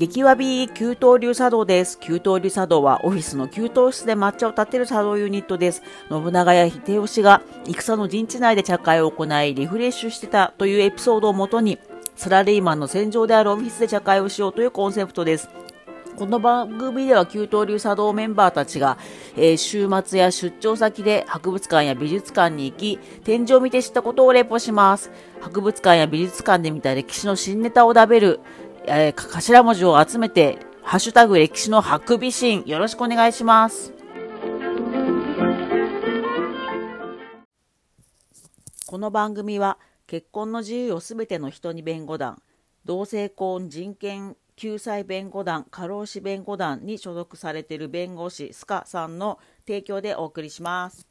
激わび給湯流茶道です。給湯流茶道はオフィスの給湯室で抹茶を立てる茶道ユニットです。信長や秀吉が戦の陣地内で茶会を行いリフレッシュしてたというエピソードをもとにサラリーマンの戦場であるオフィスで茶会をしようというコンセプトです。この番組では給湯流茶道メンバーたちが、えー週末や出張先で博物館や美術館に行き、展示を見て知ったことをレポします。博物館や美術館で見た歴史の新ネタを食べる、えー頭文字を集めて、ハッシュタグ歴史のハクビシン、よろしくお願いします。この番組は結婚の自由をすべての人に弁護団同性婚人権救済弁護団過労死弁護団に所属されている弁護士スカさんの提供でお送りします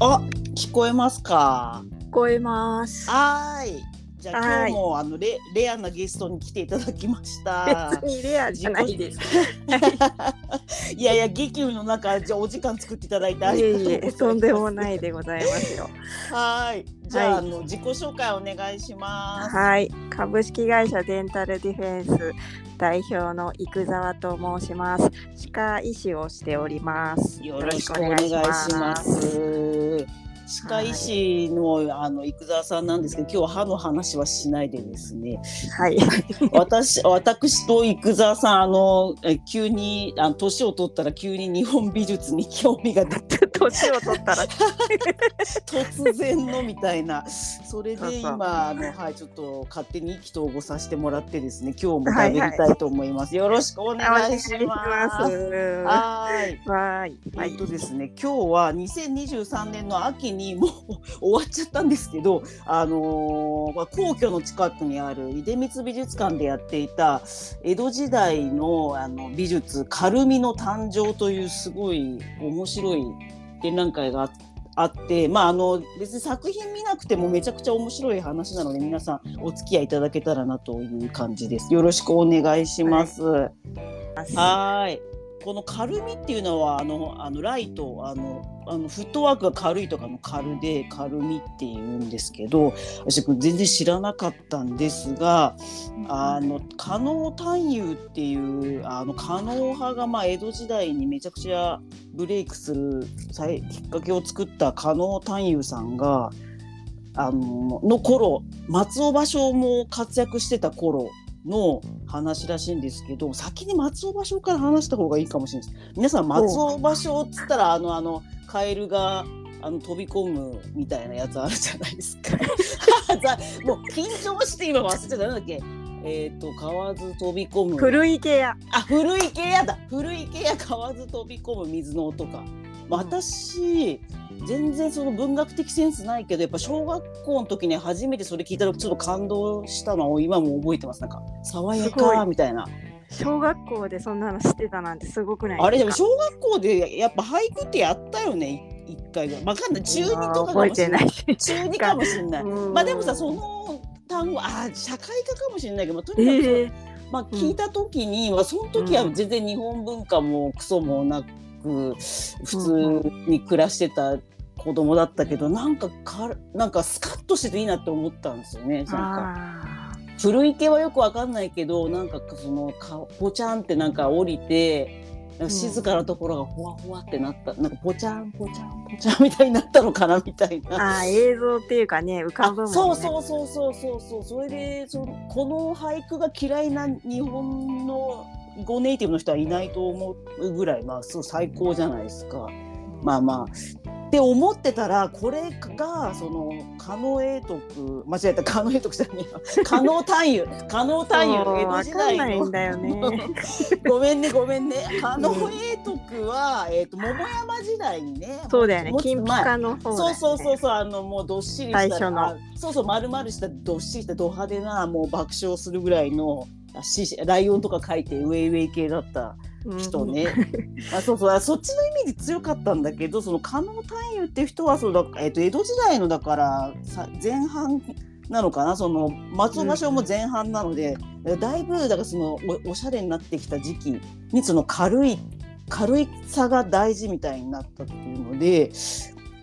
あ聞こえますか？こえます。はーいじゃあ今日もあのレレアなゲストに来ていただきました別にレアじゃないです。いやいや激務の中じゃあお時間作っていただいてあいりがとうございますえいえ、とんでもないでございますよ。はい。じゃあ、はいあの自己紹介お願いします。はい、株式会社デンタルディフェンス代表の生沢と申します。歯科医師をしております。よろしくお願いします。歯科医師の、あの生沢さんなんですけど、今日は歯の話はしないでですね。はい、私、私と生沢さん、あの、え急に、あの年を取ったら、急に日本美術に興味が出て。年を取ったら、突然のみたいな。それで今、あの、はい、ちょっと勝手に意気投合させてもらってですね。今日も食べりたいと思います。よろしくおお願いします。ははい。い、はい、えっとですね、今日は2023年の秋にもう終わっちゃったんですけど、あのーまあ皇居の近くにある出光美術館でやっていた江戸時代のあの美術「軽みの誕生」というすごい面白い展覧会がああって、まあ、あの別に作品見なくてもめちゃくちゃ面白い話なので皆さんお付き合いいただけたらなという感じです。よろしくお願いします。はーい。この軽みっていうのはあのあのライトあのあのフットワークが軽いとかの軽で軽みっていうんですけど私これ全然知らなかったんですがあの加納探幽っていうあの加納派がまあ江戸時代にめちゃくちゃブレイクする最きっかけを作った加納探幽さんがあのの頃松尾芭蕉も活躍してた頃の話らしいんですけど先に松尾芭蕉から話した方がいいかもしれないです。皆さん松尾芭蕉っつったらあのあのカエルがあの飛び込むみたいなやつあるじゃないですか。ざもう緊張して今忘れちゃなんだっけ？えっ、と川ず飛び込む。古池屋。あ古池屋だ。古池屋川ず飛び込む水の音か、まあ私全然その文学的センスないけどやっぱ小学校の時に初めてそれ聞いた時ちょっと感動したのを今も覚えてます。なんか爽やかみたいな小学校でそんなの知ってたなんてすごくないあれでも小学校でやっぱ俳句ってやったよねい一回ぐらい。わかんない。中二とかか覚もしれない。い。中二かもしれない。うん。まあでもさその単語あ社会科かもしれないけど、まあ、とにかくええ。まあ、聞いた時に、まあ、その時は全然日本文化もクソもなく普通に暮らしてた子供だったけど、なんかかなんかスカッとしてていいなって思ったんですよね。なんかあ古池はよくわかんないけどなんかそのかポチャンってなんか降りて。静かなところがほわほわってなった、なんかポチャンポチャンポチャンみたいになったのかなみたいーな。あー映像っていうかね浮かぶもんね。そうそうそうそうそうそうそれでそのこの俳句が嫌いな日本の語ネイティブの人はいないと思うぐらいまあそう最高じゃないですか。まあまあ。って思ってたらこれがその狩野英徳間違えた狩野英徳じゃねえや 狩野探幽狩野探幽江戸わ時代かんないんのだよね。ごめんねごめんね。狩野英徳は、えー、と桃山時代にねそうだよね。金ピの方ね。そうそうそうそうあのもうどっしりしたそうそう丸々したどっしりしたド派手なもう爆笑するぐらいのライオンとか書いてウェイウェイ系だった。うん人ね、あそうそう。あそっちのイメージ強かったんだけどその加納探幽っていう人はそうだ、えっと江戸時代のだからさ前半なのかな？その松尾芭蕉も前半なので、だいぶだからそのおおしゃれになってきた時期にその軽い軽いさが大事みたいになったっていうので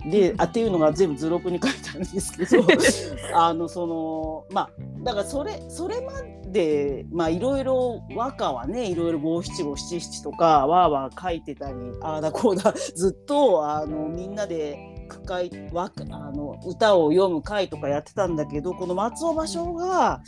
であっていうのが全部図録に書いてあるんですけど あのそのまあだからそれそれまでまあいろいろ和歌はねいろいろ五七五七七とかわーわー書いてたりああだこうだ ずっとあのみんなで句会和歌あの歌を読む会とかやってたんだけどこの松尾芭蕉が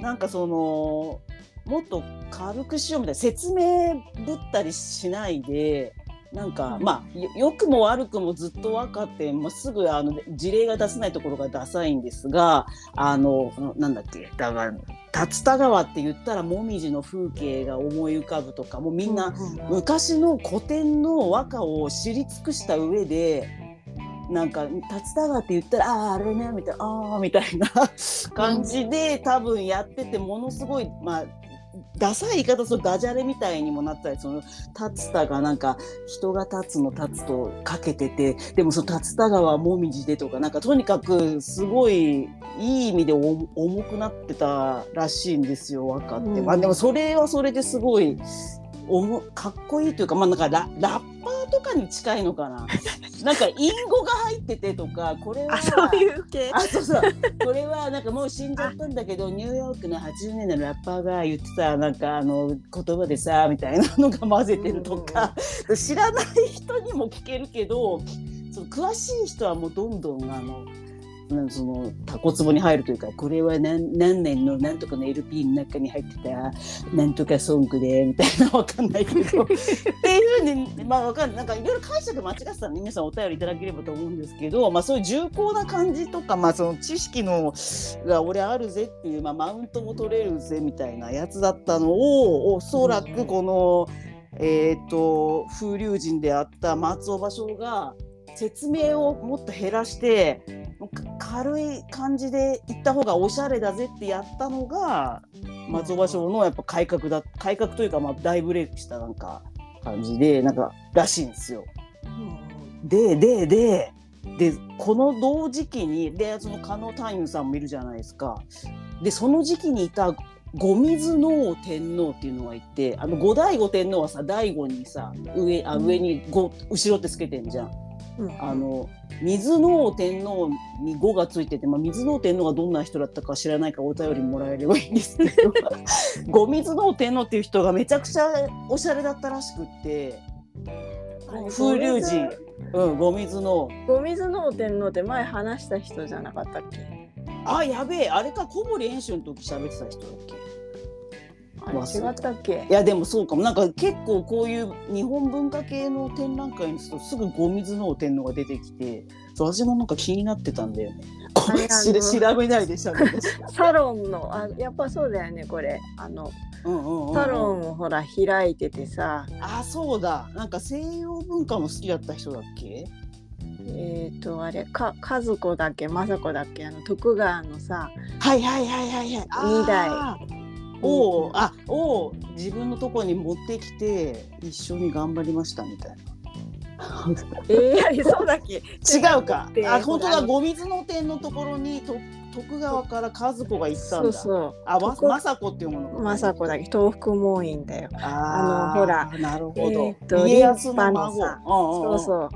なんかそのもっと軽くしようみたいな説明ぶったりしないで。なんかまあよ良くも悪くもずっと分かって、まあ、すぐあの事例が出せないところがダサいんですがあのなんだっけだから竜田川って言ったら紅葉の風景が思い浮かぶとかもうみんな昔の古典の和歌を知り尽くした上でなんか竜田川って言ったらあああれねみたいなああみたいな 感じで多分やっててものすごいまあダサい言い方するとダジャレみたいにもなったりその竜田がなんか人が立つの立つとかけててでもその竜田川はもみじでとかなんかとにかくすごいいい意味で重くなってたらしいんですよ分かって、うん、まあでもそれはそれですごいおもかっこいいというかまあなんかララッパーとかに近いのかな。なんか隠語が入っててとかこれはそういう系？あそうそう。これはなんかもう死んじゃったんだけどニューヨークの80年代のラッパーが言ってたなんかあの言葉でさみたいなのが混ぜてるとか、知らない人にも聞けるけどその詳しい人はもうどんどんあのそのタコツボに入るというかこれは何何年の何とかの LP の中に入ってた何とかソングでみたいなわかんないけど。っていうふうにまあわかんない。なんかいろいろ解釈間違ってたら皆さんお便りいただければと思うんですけど、まあ、そういう重厚な感じとか、まあ、その知識のが俺あるぜっていう、まあ、マウントも取れるぜみたいなやつだったのをおそらくこの、えーと、風流人であった松尾芭蕉が説明をもっと減らして軽い感じで行った方がおしゃれだぜってやったのが松尾芭蕉のやっぱ改革だ改革というかまあ大ブレイクしたなんか感じでなんからしいんですよ。ででででこの同時期にでその加納太夫さんもいるじゃないですか。でその時期にいた後水能天皇っていうのがいてあの後醍醐天皇はさ醍醐にさ上あ上に後ろってつけてんじゃん。あの水能天皇に語がついてて、まあ、水能天皇がどんな人だったか知らないかお便りもらえればいいんですけど 後水能天皇っていう人がめちゃくちゃおしゃれだったらしくって風流人。うん後水の後水能天皇って前話した人じゃなかったっけあやべえあれか小堀遠州の。時喋ってた人だっけ違ったっけ？いやでもそうかも。なんか結構こういう日本文化系の展覧会にするとすぐゴミズの天皇が出てきて私もなんか気になってたんだよね。これ調べないでしょサロンのあやっぱそうだよねこれ。あの、うんうんうん、サロンをほら開いててさ。あそうだ。なんか西洋文化も好きだった人だっけ？えっ、ー、とあれか和子だっけ？政子だっけ？あの徳川のさはいはいはいはいはい。2代を、あを自分のところに持ってきて一緒に頑張りましたみたいな。えー、そうだっけ？違うか。あ本当だ。五水の点のところにと徳川から和子が行ったんだ。そうそう。あま政子っていうもの政子だけ？東福門院だよ。あのほら。なるほど、えー、と家康の孫。そうそう。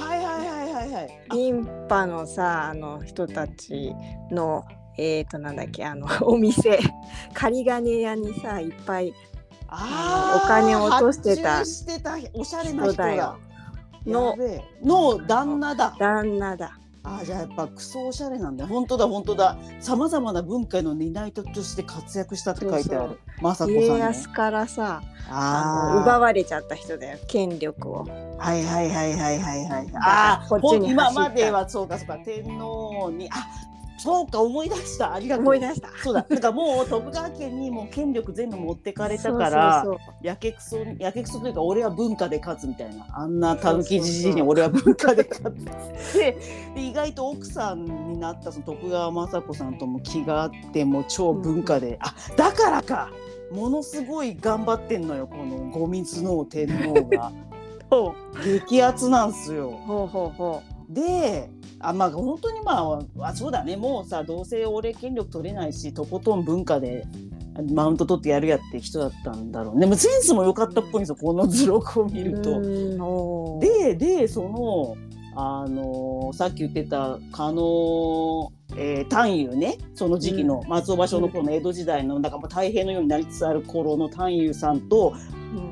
はいはいはいはいはい。リンパのさあの人たちのえっ、ー、となんだっけあの お店。仮金屋にさいっぱいあお金を落としてたしてたおしゃれな人だ。のの旦那だ。旦那だ。あじゃあやっぱクソおしゃれなんだ。本当だ本当だ。さまざまな文化の担い手として活躍したって書いてある。雅子さん、ね、家康からさあ奪われちゃった人だよ権力を。はいはいはいはいはいはい。ああ今まではそうかそうか天皇にあそうか思い出した。ありがとう。思い出した。そうだ。なんかもう徳川家にもう権力全部持ってかれたからやけくそやけくそというか俺は文化で勝つみたいな。あんなたぬきじじいに俺は文化で勝つ。で意外と奥さんになったその徳川雅子さんとも気があっても超文化で、うん、あだからか。ものすごい頑張ってんのよこの五水の天皇が。激アツなんすよ。ほうほうほう。であまあ本当にまあそうだね。もうさどうせ俺権力取れないしとことん文化でマウント取ってやるやって人だったんだろうでもセンスも良かったっぽいんですよ。この図録を見ると。ででそのあのさっき言ってた加納えー、丹友ね。その時期の松尾芭蕉の頃の江戸時代のなんかもう太平のようになりつつある頃の丹友さんと、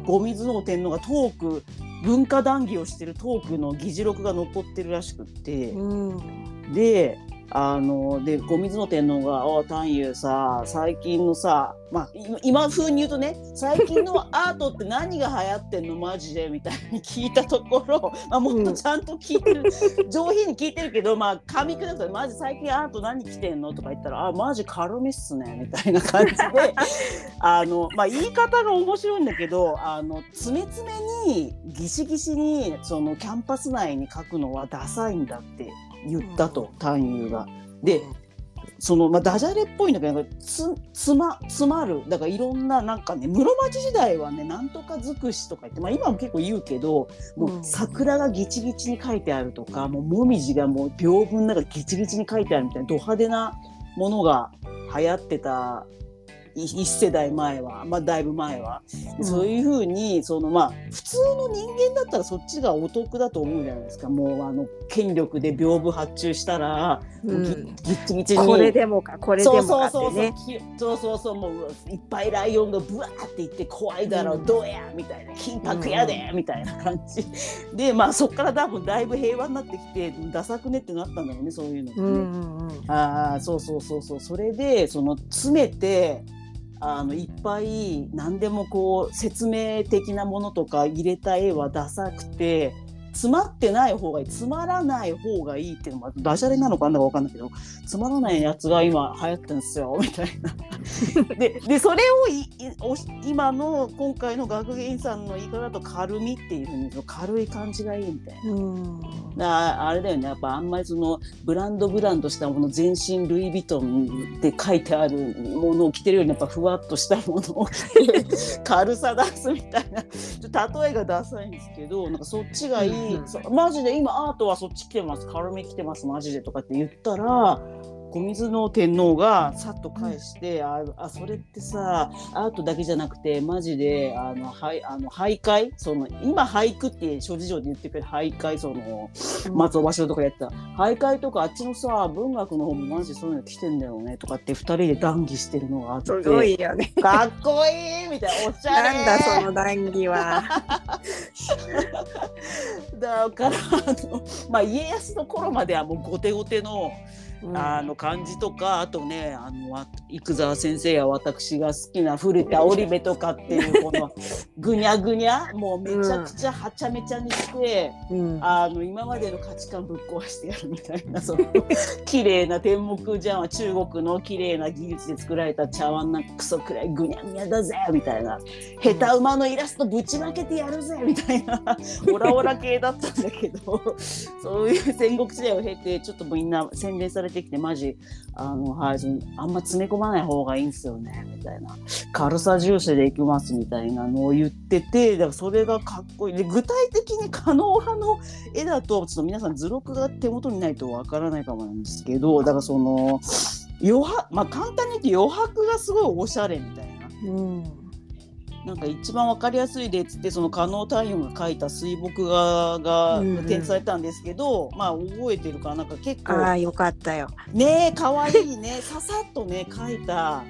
後水の天皇がトーク文化談義をしてるトークの議事録が残ってるらしくって、うん、であので後水の天皇が「お丹友さ最近のさまあ今風に言うとね最近のアートって何が流行ってんのマジで」みたいに聞いたところ、まあ、もっとちゃんと聞いてる、うん、上品に聞いてるけどまあ噛み砕くと「マジ最近アート何着てんの?」とか言ったら「あマジ軽めっすね」みたいな感じで あの、まあ、言い方が面白いんだけどあの詰め詰めにギシギシにそのキャンパス内に書くのはダサいんだって言ったと、単優が。で、そのまあ、ダジャレっぽいんだけどつつま詰まる。だからいろんななんかね室町時代はねなんとか尽くしとか言って、まあ、今も結構言うけどもう桜がギチギチに書いてあるとかもうもみじがもう屏風の中ギチギチに書いてあるみたいなド派手なものが流行ってた一世代前は、まあ、だいぶ前は、うん、そういうふうにそのまあ普通の人間だったらそっちがお得だと思うじゃないですか。もうあの権力で屏風発注したら、うん、ギッチギチに。これでもかこれでもかってね。そうそうそうもういっぱいライオンがブワーっていって怖いだろう、うん、どうやみたいな。金箔やで、みたいな感じ。でまあそっから多分だいぶ平和になってきてダサくねってなったんだろうねそういうのってね。うんうんうん、ああそうそうそうそう。それでその詰めてあのいっぱい何でもこう説明的なものとか入れた絵はダサくて詰まってない方がいいつまらない方がいいっていうのもダジャレなのかなんだか分かんないけどつまらないやつが今流行ってるんですよ みたいな。ででそれをい今の今回の学芸員さんの言い方だと軽みっていうふうに軽い感じがいいみたいな。うんあれだよねやっぱあんまりそのブランドブランドしたもの全身ルイ・ヴィトンって書いてあるものを着てるよりやっぱふわっとしたものを着て軽さ出すみたいな例えがダサいんですけどなんかそっちがいいうん、マジで今アートはそっち来てます。軽め来てます。マジで。とかって言ったら小水の天皇がさっと返して、うん、ああそれってさアートだけじゃなくてマジであのはいあの俳諧その今俳句って諸事情で言ってくれる俳諧その松尾芭蕉とかやった。俳諧とかあっちのさ文学の方もマジそういうの来てんだよね。とかって2人で談義してるのがあって。すごいよね。かっこいいみたいな。おしゃれなんだその談義は だからあの、まあ、家康の頃まではもう後手後手のあの感じとかあとねあの生沢先生や私が好きな古田織部とかっていうこの ぐにゃぐにゃもうめちゃくちゃはちゃめちゃにして、うん、あの今までの価値観ぶっ壊してやるみたいなその 綺麗な天目茶碗中国の綺麗な技術で作られた茶碗なクソくらいぐにゃぐにゃだぜみたいな。下手馬のイラストぶちまけてやるぜみたいな。オラオラ系だったんだけどそういう戦国時代を経てちょっとみんな洗練されてきてマジあの、はい、あんま詰め込まない方がいいんですよねみたいな。軽さ重視でいきますみたいなのを言っててだからそれがかっこいい。で具体的に可能派の絵だとちょっと皆さん図録が手元にないとわからないかもなんですけどだからその余白まあ簡単に言って余白がすごいおしゃれみたいな。うん。なんか一番わかりやすい例っつってその加納太陽が書いた水墨画が展示されたんですけど、うんうん、まあ覚えてるからなんか結構。あよかったよ。ねえかわいいね。ささっとね書いた。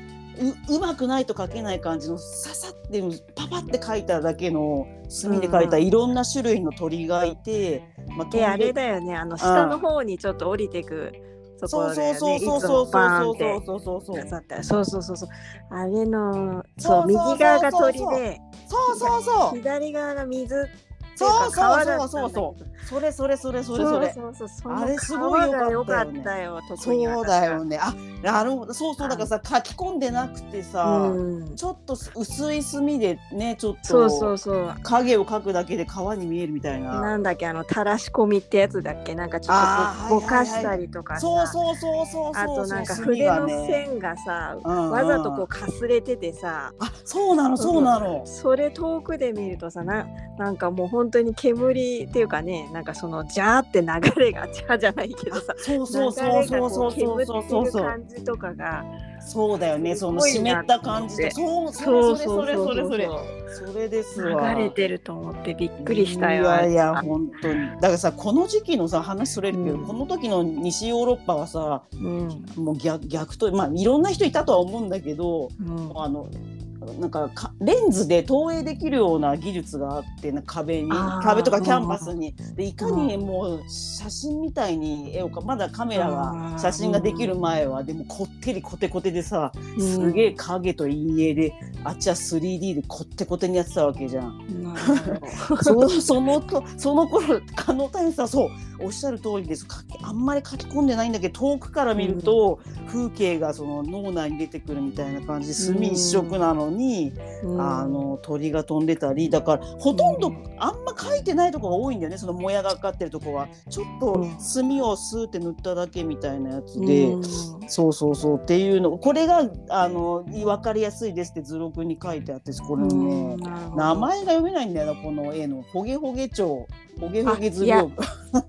ううまくないと書けない感じのささってパパって書いただけの墨で書いたいろんな種類の鳥がいて、うん、まあ、あれだよね。あの下の方にちょっと降りてくそこで、ね、そうそうそうそうそうそうそうそうそう。そうそうそうあれのそう右側が鳥でそうそうそう。左側が水そうそうそうそう。そうそれそれそれそれそれ。あれすごいよかったよ、ね、そうだよねあなるほど。そうそうだからさ書き込んでなくてさ、ちょっと薄い墨でねちょっとそうそうそう。影を描くだけで川に見えるみたいな。なんだっけあの垂らし込みってやつだっけ？なんかちょっとぼかしたりとかそうそうそうそうあとなんか筆の線がさ、わざとこうかすれててさ。あそうなのそうなの。それ遠くで見るとさななんかもう本本当に煙っていうかねなんかそのジャーって流れがジャーじゃないけどさそうそうそうそうそうそうそうそうそう。感じとかがそうだよね。その湿った感じでそうそうそれそれそれそれそれですわ。流れてると思ってびっくりしたよいやいや本当に。だからさこの時期のさ話それるけど、うん、この時の西ヨーロッパはさ、うん、もう逆逆とまあいろんな人いたとは思うんだけど、うん、あのなんかレンズで投影できるような技術があってな壁に壁とかキャンバスに、でいかにもう写真みたいに絵をかまだカメラが写真ができる前はでもこってりコテコテでさすげえ影と陰影であっちは 3D でこってこてにやってたわけじゃん。そそのとその頃可能タイムさそうおっしゃる通りです。あんまり書き込んでないんだけど遠くから見ると、風景がその脳内に出てくるみたいな感じで墨一色なのに、あの鳥が飛んでたりだからほとんどあんま書いてないとこが多いんだよねそのもやがかってるとこは。ちょっと墨をスーって塗っただけみたいなやつで、そうそうそうっていうのこれがあの分かりやすいですって図録に書いてあってこれね。名前が読めないんだよなこの絵の「ほげほげ蝶」ほげほげ図屏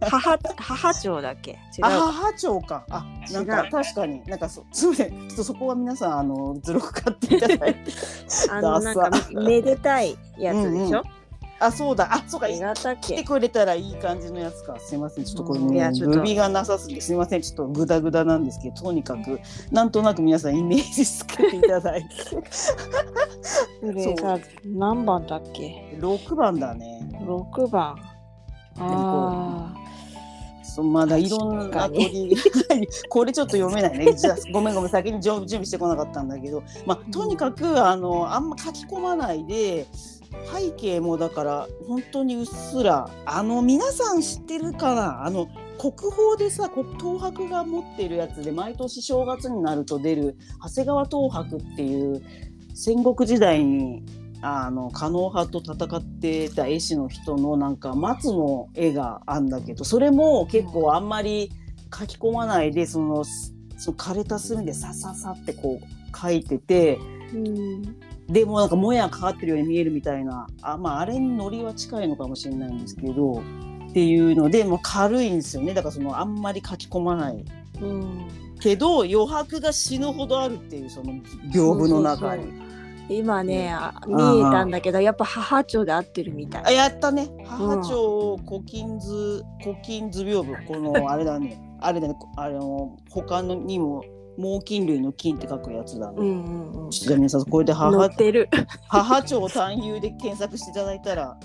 母母町だっけ？違う。母町か。あなんか確かに。なんかそすみません。ちょっとそこは皆さんあの図録買っていただいて あのなんかめでたいやつでしょ、うんうんあ、そうだ。あ、そうか。来てくれたらいい感じのやつか。すみません。ちょっとこれね、ルビがなさすぎて、すみません。ちょっとグダグダなんですけど、とにかく、なんとなく皆さんイメージつけていただいて。それさ、何番だっけ？六番だね。六番。あまだいろんな鳥 これちょっと読めないね。じゃごめんごめん。先に準備してこなかったんだけど、まあ、とにかくあのあんま書き込まないで背景もだから本当にうっすらあの皆さん知ってるかな？あの国宝でさ東博が持ってるやつで毎年正月になると出る長谷川東博っていう戦国時代にあの狩野派と戦ってた絵師の人のなんか松の絵があんだけどそれも結構あんまり書き込まないでそのその枯れた墨でさささってこう書いてて、うん、でもなんかもやかかってるように見えるみたいなあ,、まあ、あれにノリは近いのかもしれないんですけどっていうのでもう軽いんですよねだからそのあんまり書き込まない。うんけど余白が死ぬほどあるっていうその屏風の中に。そうそうそう今ね、見えたんだけどやっぱ母町で合ってるみたい。あやったね。母町古今図古今図屏風。この あれだね。あれだね。あの他のにも猛禽類の菌って書くやつだね。うんうんうん、ちょっと皆さんこれで母 母町単遊で検索していただいたら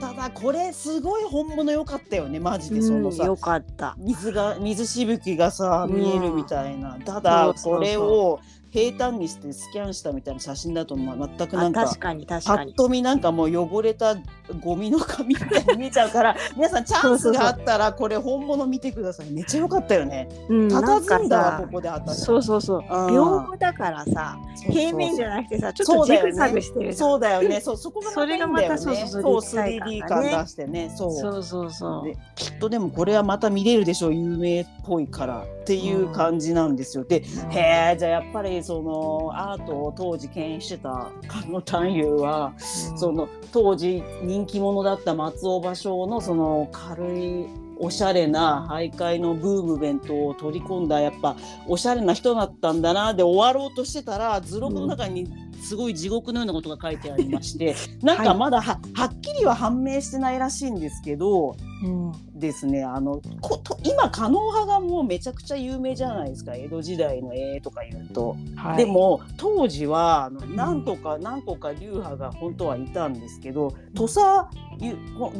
ただこれすごい本物良かったよね。マジでそのさ、よかった。水が水しぶきがさ見えるみたいな、ただこれを平坦にしてスキャンしたみたいな写真だと、まあ、全くなんか確かに確かに。パッと見なんかもう汚れたゴミの紙みたいに見えちゃうから皆さんチャンスがあったらこれ本物見てください。めっちゃ良かったよね。たたずんだわここで私そうそうそう。屏風だからさ平面じゃなくてさちょっとジグザグしてるそうだよね。そうそこがそれがまたそうそうそう 3D 感出してね。そう。そうそうそう。きっとでもこれはまた見れるでしょう。有名っぽいからっていう感じなんですよ。でへえじゃあやっぱりそのアートを当時牽引してた菅野探幽は、うん、その当時人気者だった松尾芭蕉のその軽いおしゃれな徘徊のブームベントを取り込んだやっぱおしゃれな人だったんだなで終わろうとしてたら図録の中にすごい地獄のようなことが書いてありまして、うん、なんかまだは,、はっきりは判明してないらしいんですけど、うん、ですねあのこと今狩野派がもうめちゃくちゃ有名じゃないですか。江戸時代の絵とか言うと。はい、でも当時は何とか何個か流派が本当はいたんですけど土佐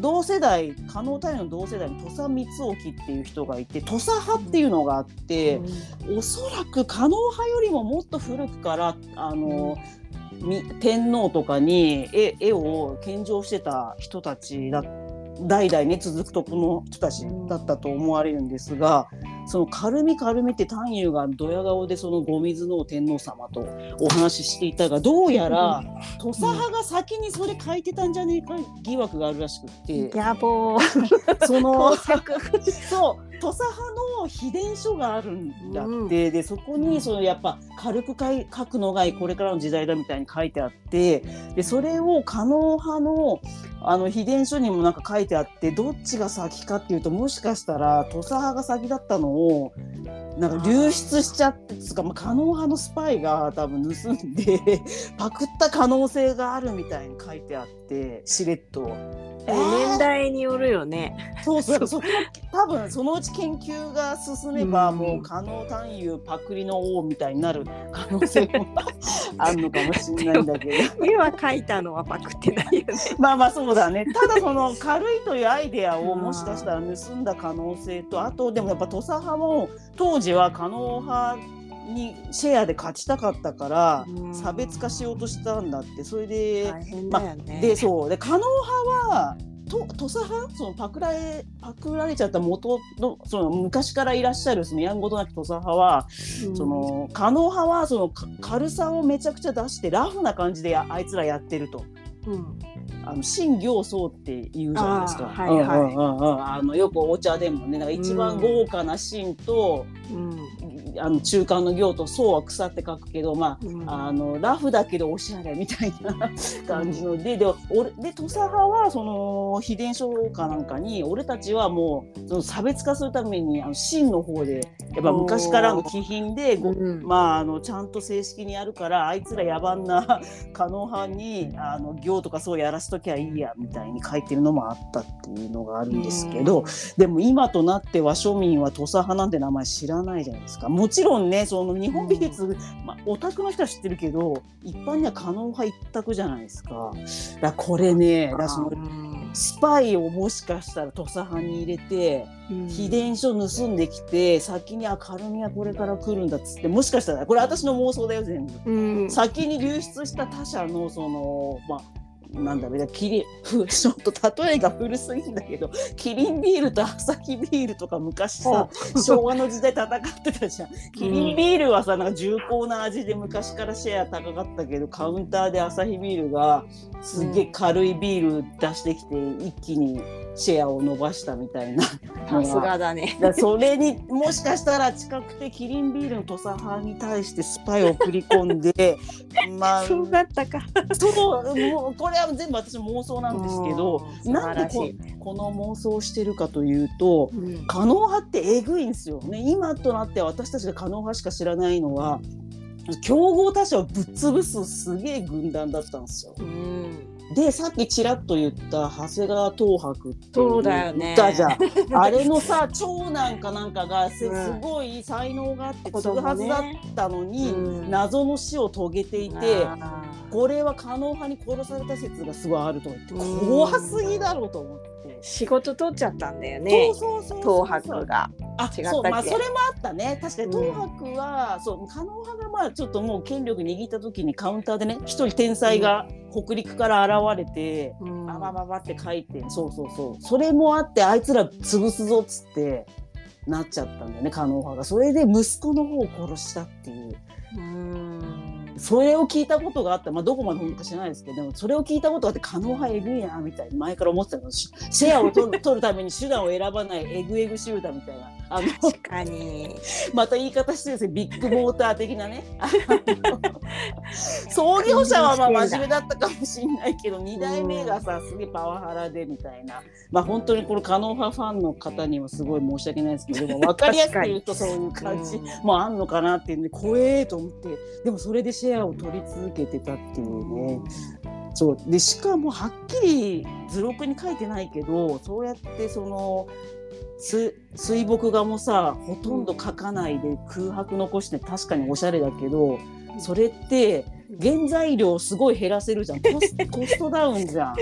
同世代狩野太陽の同世代に土佐光興っていう人がいて土佐派っていうのがあって、うん、おそらく狩野派よりももっと古くからあの。天皇とかに絵絵を献上してた人たちだ代々ね続くとこの人たちだったと思われるんですがその軽み軽みって丹友がドヤ顔でその後水の天皇様とお話ししていたがどうやら土佐派が先にそれ書いてたんじゃねえか疑惑があるらしくって。野望そのそう土佐派のの秘伝書があるんだって、うん、でそこにそのやっぱ軽く書くのがこれからの時代だみたいに書いてあって。でそれを狩野派のあの秘伝書にもなんか書いてあってどっちが先かっていうともしかしたら土佐派が先だったのをなんか流出しちゃってつか、まあ、狩野派のスパイが多分盗んで パクった可能性があるみたいに書いてあってしれっと。えー、年代によるよね。そうそうそこ多分そのうち研究が進めば、うん、もう可能単位パクリの王みたいになる可能性もあるのかもしれないんだけど。今書いたのはパクってないよね。まあまあそうだね。ただその軽いというアイデアをもしかしたら盗んだ可能性とあとでもやっぱ土佐派も当時は可能派にシェアで勝ちたかったから差別化しようとしたんだって。それで、ね、まあ、でそう。で可能派はと土佐派？そのパクられパクられちゃった元のその昔からいらっしゃるそのやんごとなき土佐派は、うん、その可能派はその軽さをめちゃくちゃ出してラフな感じであいつらやってると。うん。あの新行僧って言うじゃないですか。はいはい。あのよくお茶でもね、なんか一番豪華な新と、うん、あの中間の行と層は草って書くけど、まあ、うん、あのラフだけどおしゃれみたいな感じので、で俺で土佐派はその秘伝書かなんかに俺たちはもうその差別化するためにあの真の方でやっぱ昔からの気品で、うん、まああのちゃんと正式にやるからあいつら野蛮な狩野派にあの行とかそうやらしときゃいいやみたいに書いてるのもあったっていうのがあるんですけど、うん、でも今となっては庶民は土佐派なんて名前知らないじゃないですか。もちろんねその日本美術、うん、まあ、オタクの人は知ってるけど一般には可能派一択じゃないですか。だこれねだそのスパイをもしかしたら土佐派に入れて、うん、秘伝書盗んできて先にあカルミはこれから来るんだっつってもしかしたらこれ私の妄想だよ全部、うん、先に流出した他社のそのまあなんだろうキリ ちょっと例えが古すぎんだけどキリンビールとアサヒビールとか昔さ昭和の時代戦ってたじゃん。キリンビールはさなんか重厚な味で昔からシェア高かったけどカウンターでアサヒビールがすげえ軽いビール出してきて一気にシェアを伸ばしたみたいなさすがだね。だそれにもしかしたら近くてキリンビールの土佐派に対してスパイを送り込んで まあそうだったか。そうもうこれは全部私妄想なんですけどなんでここの妄想をしてるかというと、うん、可能派ってえぐいんですよね。今となって私たちが可能派しか知らないのは競合他社をぶっ潰すすげえ軍団だったんですよ。うんでさっきちらっと言った長谷川東博ってそうだよね。じゃん。あれのさ長男かなんかがすごい才能があって継ぐはずだったのに、ね、謎の死を遂げていて、これは可能派に殺された説がすごいあると思って怖すぎだろうと思って。仕事取っちゃったんだよね。そうそうそう東博が。あ、そうまあそれもあったね。確かに東博は、うん、そう可能派がまあちょっともう権力握った時にカウンターでね一人天才が北陸から現れて、うん、あばばばって書いて、そうそうそうそれもあってあいつら潰すぞっつってなっちゃったんだよね可能派が。それで息子の方を殺したっていう。うんそれを聞いたことがあった、まあ、どこまで本か知らないですけどそれを聞いたことがあって可能派えぐいなみたいに前から思ってたの。シェアを取る 取るために手段を選ばないエグエグ集団みたいな。あの確かに。また言い方してるんですビッグモーター的なね。創業者はまあ 真面目だったかもしれないけど2代目がさすげえパワハラでみたいな。まあ本当にこれ可能派ファンの方にはすごい申し訳ないですけども分かりやすく言うとそういう感じ。もあんのかなっていうんで怖えと思って。でもそれでシェアを取り続けてたっていうね。そうでしかもはっきり図録に書いてないけどそうやってその水墨画もさほとんど描かないで空白残して確かにおしゃれだけどそれって原材料すごい減らせるじゃん。コス コストダウンじゃん。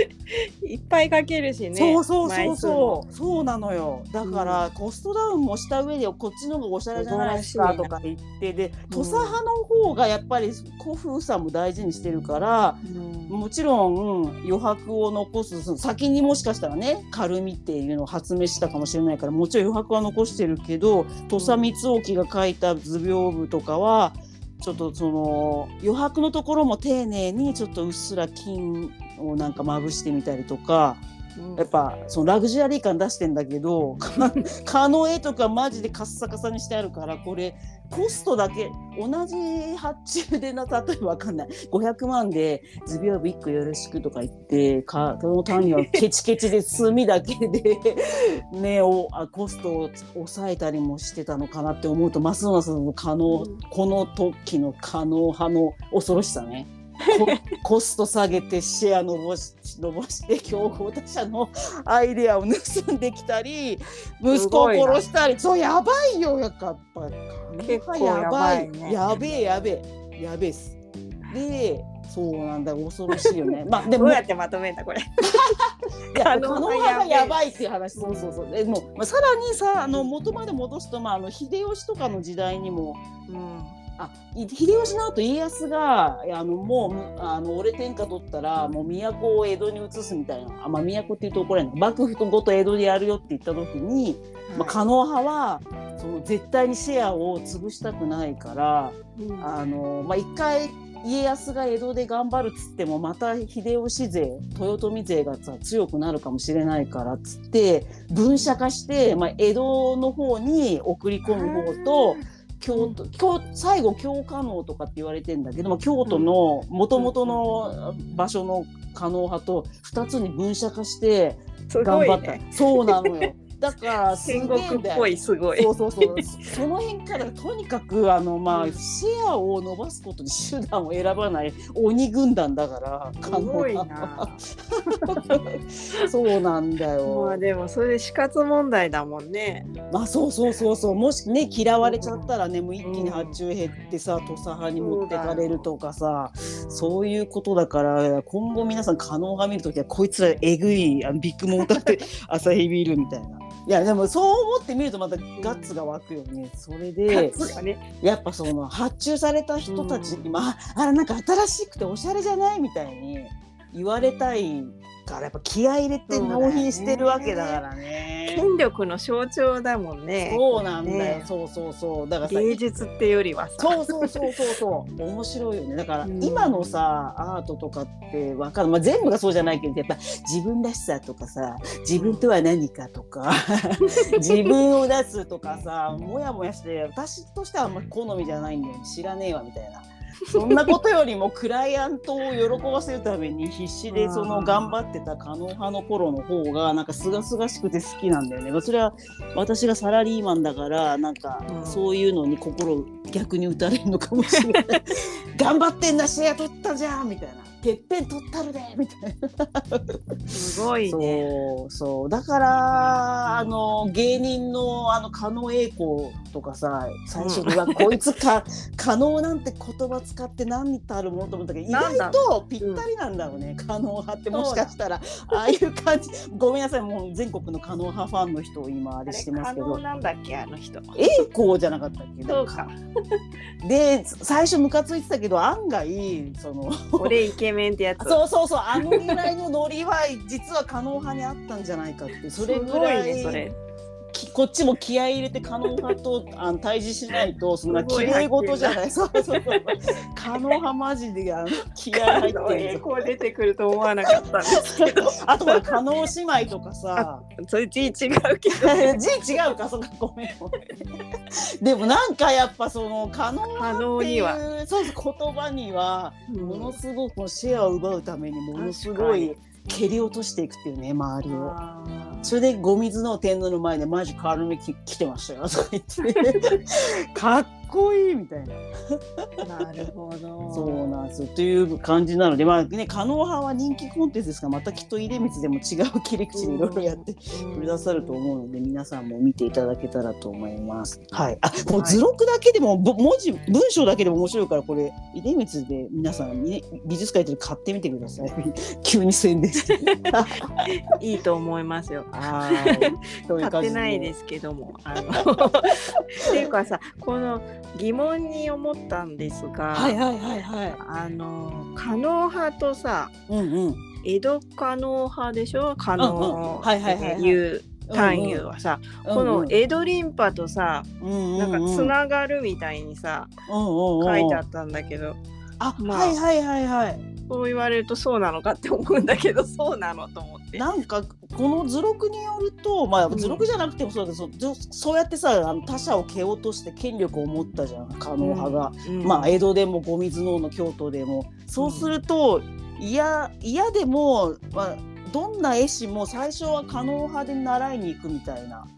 いっぱいかけるしねそうそうそうそう。そうなのよ。だから、うん、コストダウンもした上でこっちの方がおしゃれじゃないですかとか言ってで土佐派の方がやっぱり古風さも大事にしてるから、うん、もちろん、余白を残す先にもしかしたらね軽みっていうのを発明したかもしれないからもちろん余白は残してるけど土佐光興が書いた図屏風とかはちょっとその余白のところも丁寧にちょっとうっすら金をなんかまぶしてみたりとかうん。やっぱそのラグジュアリー感出してんだけど か蚊の 絵とかマジでカッサカサにしてあるからこれコストだけ同じ発注でな例えばわかんない500万で「図屏風1個よろしく」とか言ってかその単位はケチケチで墨だけで ねおあコストを抑えたりもしてたのかなって思うとますますの可能、うんこの時の可能派の恐ろしさね。ココスト下げてシェア伸ばし伸ばして競合他社のアイデアを盗んできたり息子を殺したり。そうやばいよやっぱ。結構やばいね。やべえやべえやべえ。っす。でそうなんだ恐ろしいよね。まあでも。どうやってまとめんだこれ。いや可能派やばいっていう話。そうそうそう。でもう、まあ、さらにさあの元まで戻すと、まあ、あの秀吉とかの時代にもうん。あい秀吉の後家康があのもうあの俺天下取ったらもう都を江戸に移すみたいなあ、まあ、都っていうと怒られない幕府とごと江戸でやるよって言った時に、まあ、加納派はその絶対にシェアを潰したくないからうん。あの、まあ、一回家康が江戸で頑張るっつってもまた秀吉勢豊臣勢がさ強くなるかもしれないからっつって分社化して、まあ、江戸の方に送り込む方と。京都京最後京加納とかって言われてんだけども京都のもともとの場所の加納派と2つに分社化してす頑張った、ね。そうなのよだから戦国っぽいすごい。そうそうそう その辺からとにかくあのまあ、うんシェアを伸ばすことに手段を選ばない鬼軍団だからすごいな。そうなんだよ、まあでもそれ死活問題だもんね。まあそうそうそうそうもしね嫌われちゃったらねもう一気に発注減ってさ土佐派に持ってかれるとかさそういうことだから今後皆さん可能が見るときはこいつらえぐいあのビッグモーターって 朝日ビールみたいな。いやでもそう思ってみるとまたガッツが湧くよね。それでね。やっぱその発注された人たちに、まああれなんか新しくておしゃれじゃないみたいに言われたいからやっぱ気合い入れて納品してるわけだからね。権力の象徴だもんね。そうなんだよ、ね。そうそうそう。だからさ芸術ってよりはさ。そうそうそうそうそう。面白いよね。だからうん。今のさアートとかってわかる、まあ、全部がそうじゃないけどやっぱ自分らしさとかさ自分とは何かとか 自分を出すとかさもやもやして私としてはあんま好みじゃないんだよね。知らねえわみたいな。そんなことよりもクライアントを喜ばせるために必死でその頑張ってた可能派の頃の方がなんか清々しくて好きなんだよね。まあそれは私がサラリーマンだからなんかうんそういうのに心を逆に打たれるのかもしれない。頑張ってんなシェア取ったじゃんみたいな。てっぺん取ったるでみたいな。すごいね。そうそう。だからあの芸人のあの加納栄光とかさ最初にはこいつか可能なんて言葉使って何たるものと思ったけど意外とぴったりなんだろうね、可能派ってもしかしたら。ああいう感じ。ごめんなさいもう全国の可能派ファンの人を今ああれれしてますけど。なんだっけあの人。栄光じゃなかったっけ？そうか。で最初ムカついてたけど案外その俺イケメンってやつ。そうそうそうあのぐらいのノリは実は可能派にあったんじゃないかって それぐらいすごいねそれ。きこっちも気合い入れて可能派とあの対峙しないとそんなすごい綺麗事じゃない。そうそうそう。可能派マジであの気合入って栄る光出てくると思わなかったんですけど。あとほら可能姉妹とかさ。それ字違うけど。字違うかそっかごめんごめん。でもなんかやっぱその可能可能っていう。そうそう言葉にはものすごくシェアを奪うためにものすご確い蹴り落としていくっていうね周りを。それでゴミズの天皇の前でマジ軽めき来てましたよとか言って。か っこいいみたいな なるほど。そうなんですよという感じなのでまあね可能派は人気コンテンツですがまたきっと出光でも違う切り口でいろいろやってくださると思うので皆さんも見ていただけたらと思います。はい、あもう図録だけでも、ぼ文字文章だけでも面白いからこれ出光で皆さん、ね、美術館行って買ってみてください 急に宣伝して。いいと思いますよ。はいという買ってないですけども。あのっていうかさこの疑問に思ったんですが、はいはいはいはい。あの可能派とさうんうん。江戸可能派でしょ？可うん能うん。はいはいはいはい。っていう単位はさ、この江戸リンパとさ、なんかつながるみたいにさ、書いてあったんだけど、あ、まあ。はいはいはいはい。そう言われるとそうなのかって思うんだけど そうなのと思って。なんかこの図録によるとまあうん図録じゃなくてもそうだけど、そそうやってさあの他者を蹴落として権力を持ったじゃん加納派が。うんまあ江戸でも後水能の京都でもそうすると嫌嫌でも、まあ、どんな絵師も最初は加納派で習いに行くみたいなうんうん、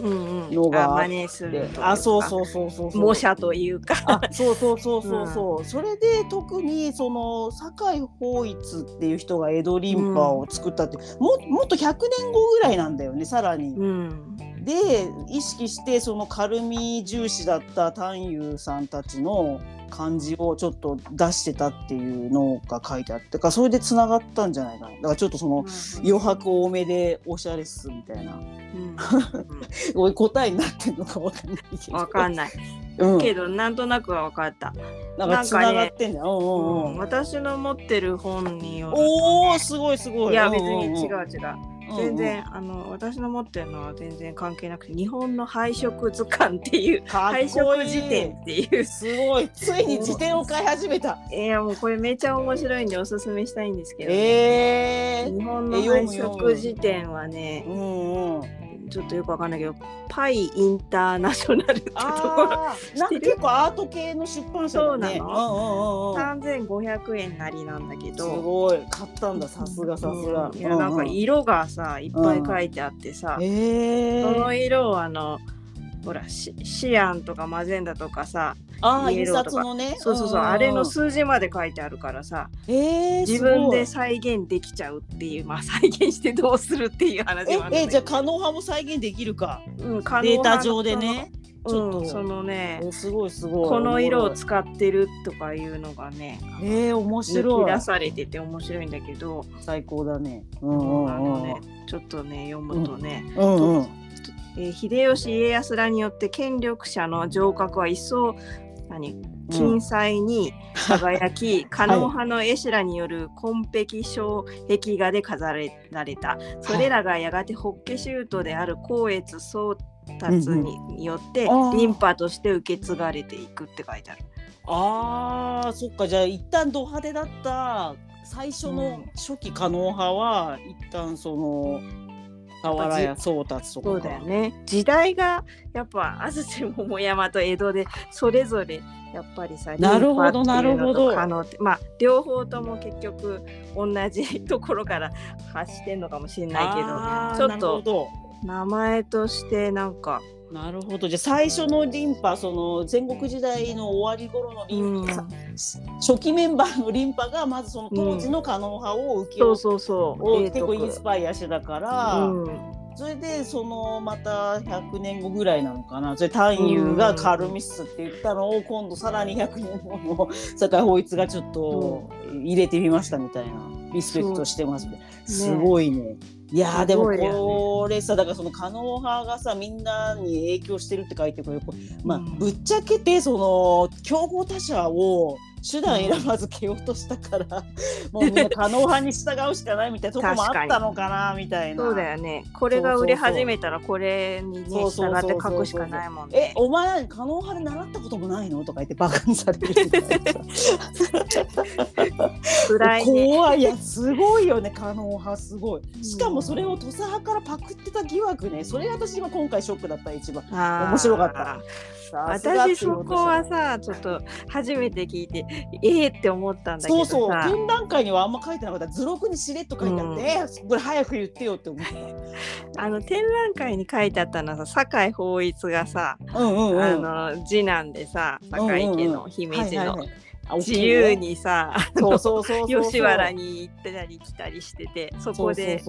のがあ真似するというか。あそうそうそうそうそう。模写というか。あそうそうそうそうそう、それで特にその酒井法一っていう人が江戸リンパを作ったって、ももっと100年後ぐらいなんだよねさらに。うん。で意識してその軽み重視だった探幽さんたちの漢字をちょっと出してたっていうのが書いてあってからそれでつながったんじゃないかな。だからちょっとその余白多めでおしゃれっすみたいな。うん これ答えになってるのかわかんないけど。わかんない。うん、けどなんとなくは分かった。なんかつながってんじゃん、うんうんうん私の持ってる本による。おおすごいすごい。いや別に違うう違う。全然、あの私の持ってるのは全然関係なくて日本の配色図鑑っていう配色辞典っていう。すごい。ついに辞典を買い始めた。いやもうこれめっちゃ面白いんでおすすめしたいんですけど、えー、日本の配色辞典はねうんうんちょっとよくわかんないけどパイインターナショナルってところあーなんか結構アート系の出版社だね。そうなの、うんうんうんうん、3500円なりなんだけすどごい。買ったんださすが。さすが、うん。いやなんか色がさいっぱい書いてあってさ、えそのー、色をあのほらシシアンとかマゼンダとかさあイエローとか。刷のね。そうそうそう、んんん。あれの数字まで書いてあるからさえー、自分で再現できちゃうっていうまあ再現してどうするっていう話もあるええじゃあ可能派も再現できるか。うん可能データな上でね。ちょっと。うん、そのねえすごいすごい。この色を使ってるとかいうのがねえー、面抜白い。き出されてて面白いんだけど、最高だね。うんうんうん。あのね。ちょっとね読むとね、うんうんえー秀吉家康らによって権力者の城郭は一層何金彩に輝き、加納派の絵師らによる紺碧障壁画で飾られた。それらがやがて法華宗徒である光悦宗達によってリンパとして受け継がれていくって書いてある。あーそっか。じゃあ一旦ド派手だった最初の初期可能派は一旦その俵屋宗達とか。かそうだよね。時代がやっぱ安土桃山と江戸でそれぞれやっぱりさなるほどなるほど。まあ両方とも結局同じところから発してんのかもしれないけどちょっと名前としてなんか、なるほど。じゃあ最初のリンパその戦国時代の終わり頃のリうん。ンパ、初期メンバーのリンパがまずその当時の可能派を受けそうをそう。結構インスパイアしてたから、うん。それでそのまた100年後ぐらいなのかな。それ探幽がカルミスって言ったのを今度さらに100年後の酒井法一がちょっと入れてみましたみたいなリスペクトしてますねすごいね。いやーでもこれさだからその可能派がさみんなに影響してるって書いてくれる。まあ、うん。ぶっちゃけてその競合他社を手段選ばず蹴落としたから、もうみんな可能派に従うしかないみたいなとこもあったのかなみたいな。そうだよね。これが売れ始めたらこれにねそうそう従って書くしかないもんえね。お前可能派で習ったこともないのとか言ってバカにされるみたいな。辛いね。怖い。いやすごいよね可能派すごい。しかもそれを土佐派からパクってた疑惑ね。それ私今今回ショックだった一番。面白かったさ私そこはさちょっと初めて聞いてええって思ったんだけどそうさそう展覧会にはあんま書いてなかった。図録にしれっと書いてあって、うん。えーこれ早く言ってよって思っあの展覧会に書いてあったのはさ酒井法一がさ、たうんうんうん。あの次男でさ酒井家の姫路の自ね由にさ、吉原に行ったり来たりしててそこで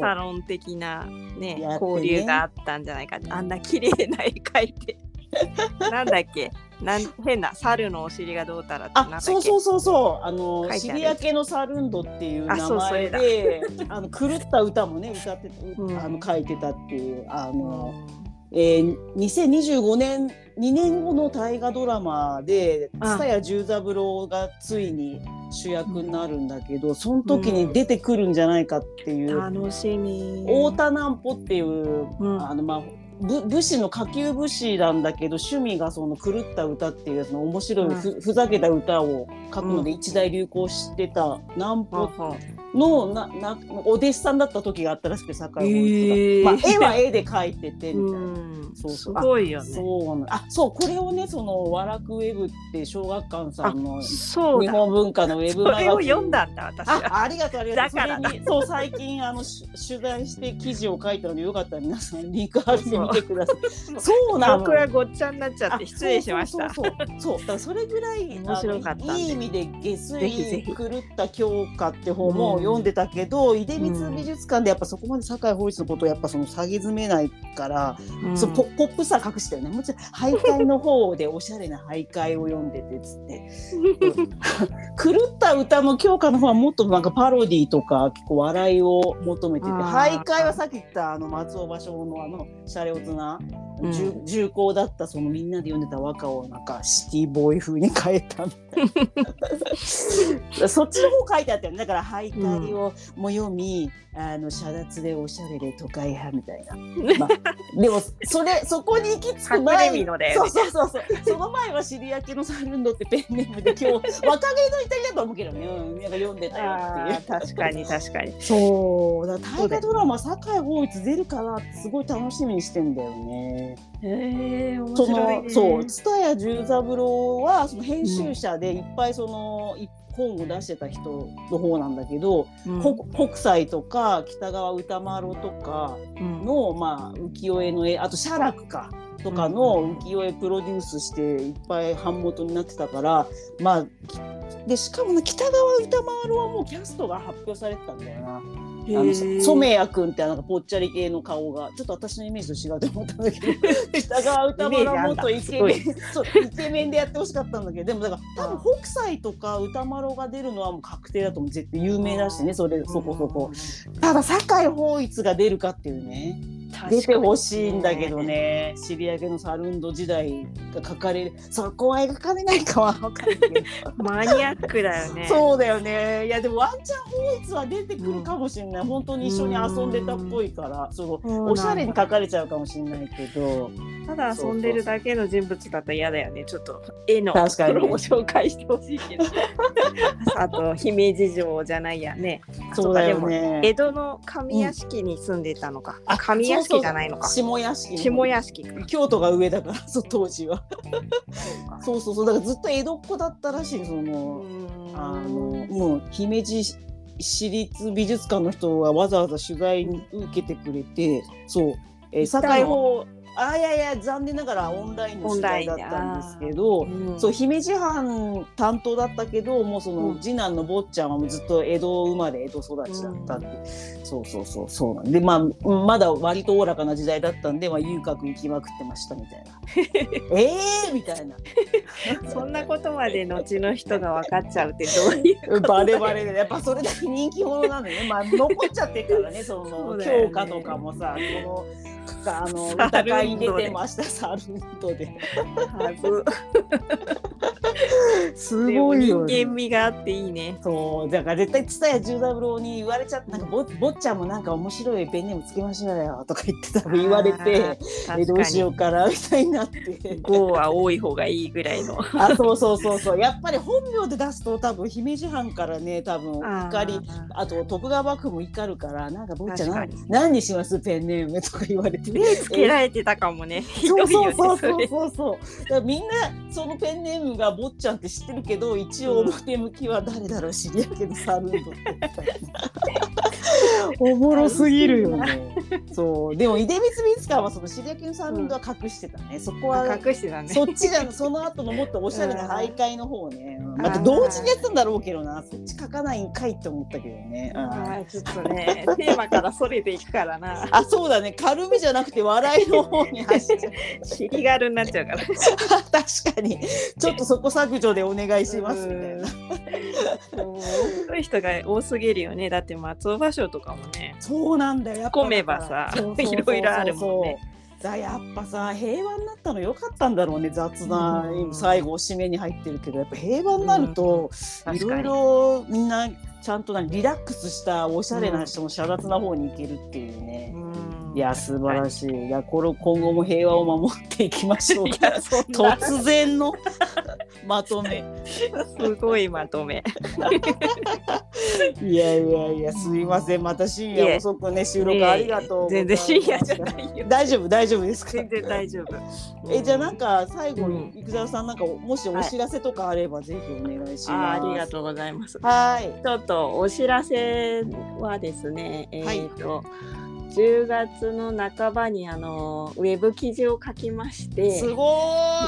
サロン的なね交流があったんじゃないか。ってあんな綺麗な絵描いて なんだっけ？なん変な猿のお尻がどうたらってあそうそうそうそう。あのあるシリア系のサルンドっていう名前で あの狂った歌もね歌って、うん。あの書いてたっていうあうの、ん。えー、2025年2年後の大河ドラマであ蔦谷十三郎がついに主役になるんだけどその時に出てくるんじゃないかっていう、楽しみ。太田南穂っていう、うん。あのまあぶ武士の下級武士なんだけど趣味がその狂った歌っていうの面白いふ,、ふざけた歌を書くので一大流行してた。南は穂はのななお弟子さんだった時があったらしくて酒井へー。まあ、絵は絵で描いててみたいな。そうそう。ごいよね。そうあそうこれをねその和楽ウェブって小学館さんの。日本文化のウェブマガジン。読んだんだ私は。あありがとうありがとう。だから。だそれにそう最近あのし取材して記事を書いたのでよかったら皆さんリンク貼ってみてください。そうなの。僕はごっちゃになっちゃって失礼しました。そうそうだからそれぐらい面白かったいい意味で下水狂った教科って本も読んでたけど、出光美術館でやっぱそこまで酒井法一のことをやっぱその下げ詰めないから、うん。そうポポップさ隠してるね。もちろん徘徊の方でおしゃれな徘徊を読んでてつって。狂った歌の教科の方はもっとなんかパロディとか結構笑いを求めてて徘徊はさっき言ったあの松尾芭蕉のあのシャレオツな、うん重重厚だったそのみんなで読んでた和歌をなんかシティボーイ風に変えたみたいな。そっちの方書いてあったよね。だから徘徊をも読み、あの遮断でおしゃれで都会派みたいな、まあ、でもそれそこに行き着く前隠れ蓑だよそうねそうそうそう。その前は尻焼けのサルンドってペンネームで今日若気の至りだと思うけどね、うん、なんか読んでたよあっていう。ー確かに確かに。そう。だから大河ドラマ酒井法一出るかなってすごい楽しみにしてんだよね。へえ面そ白いね。のそう蔦谷十三郎はその編集者でいっぱいその、い本を出してた人の方なんだけど、うん。こ北斎とか北川歌麿とかうん。の、まあ、浮世絵の絵あと写楽かとかの浮世絵プロデュースしていっぱい版元になってたからまあきでしかもね北川歌麿はもうキャストが発表されてたんだよな。あの染谷君ってなんかぽっちゃり系の顔がちょっと私のイメージと違うと思ったんだけど 北川歌丸はもっとイケメンそうイケメンでやってほしかったんだけどでもだから多分北斎とか歌丸が出るのはもう確定だと思う。絶対有名だしねそれそこそこ。ただ酒井法一が出るかっていうね出てほしいんだけど。ね尻焼けのサルンド時代が書かれるそこは描かれないかは分かるけど。マニアックだよね。そうだよね。いやでもワンチャン法一は出てくるかもしれない。本当に一緒に遊んでたっぽいから、そうおしゃれに書かれちゃうかもしれないけど。ただ遊んでるだけの人物だったら嫌だよね。ちょっと絵の確かにプロも紹介してほしいけど。あと姫路城じゃないやね。そうだよね。江戸の上屋敷に住んでたのか。あ上屋敷じゃないのか。そうそう下屋敷。下屋敷か。京都が上だから、そう当時は。そうかそうそう。だからずっと江戸っ子だったらしい。その、あのもう姫路市立美術館の人はわざわざ取材に受けてくれて、そう。えー、堺法あいやいや残念ながらオンラインの取材だったんですけど、うん。そう姫路藩担当だったけどもうその、うん。次男の坊ちゃんはもうずっと江戸生まれ江戸育ちだったって、そうそうそうそうなんでまあうんまだ割とおおらかな時代だったんで、まあ、遊郭行きまくってましたみたいな。ええみたいな。そんなことまで後の人が分かっちゃうってどういうバレバレで。やっぱそれだけ人気者なんでね。まあ残っちゃってるからねその 教科とかもさこのあのサ歌ルンドで会に出てましたサルンドで。すごいよ、ね、人間味があっていいね。そうだから絶対蔦谷十三郎に言われちゃってなんかぼ坊ちゃんもなんか面白いペンネームつけましょうよとか言って多分言われてえ確どうしよかうかなみたいになってに。語は多い方がいいぐらいの。あそうそうそうそうやっぱり本名で出すと多分姫路藩からね多分怒りあと徳川幕府も怒るからなんか坊ちゃん何にします？ペンネームとか言われて 目つけられてたかもね。ひそうそうそうね。そうそうみんなそのペンネームが坊ちゃんって知ってるけど一応表向きは誰だろう知り合いけどサルンドって おもろすぎるよね。そう。でも出光美術館はその知り合いのサルンドは隠してたね、そこは隠してたね。そっちじゃその後のもっとおしゃれな徘徊の方ね、あー同時にやったんだろうけどな。そっち書かないんかいって思ったけどね、うんあーちょっとね、テーマからそれていくからな。あそうだね。軽みじゃなくて笑いの方に走っちゃう。尻軽になっちゃうから。確かにちょっとそこ削除でお願いしますみたいな。うん。もうい人が多すぎるよね。だって松尾芭蕉とかもね。そうなんだよ。込めばさいろいろあるもんね。だやっぱさ平和になったのよかったんだろうね雑な、うん。最後締めに入ってるけど。やっぱ平和になると、いろいろみんなちゃんと何リラックスしたおしゃれな人も遮奪な方に行けるっていうね。うんいや素晴らしい。いやこれ今後も平和を守っていきましょう。いやそんな突然のまとめ。すごいまとめ。いやいやいやすいませんまた深夜遅くね収録ありがとう全。然深夜じゃないよ。大丈夫大丈夫ですか？全然大丈夫。えじゃあなんか最後うんに生沢さんなんかもしお知らせとかあればぜひお願いしあます。ありがとうございます。はい。ちょっとお知らせはですね、えっ、はいと、10月の半ばにあのウェブ記事を書きまして、すご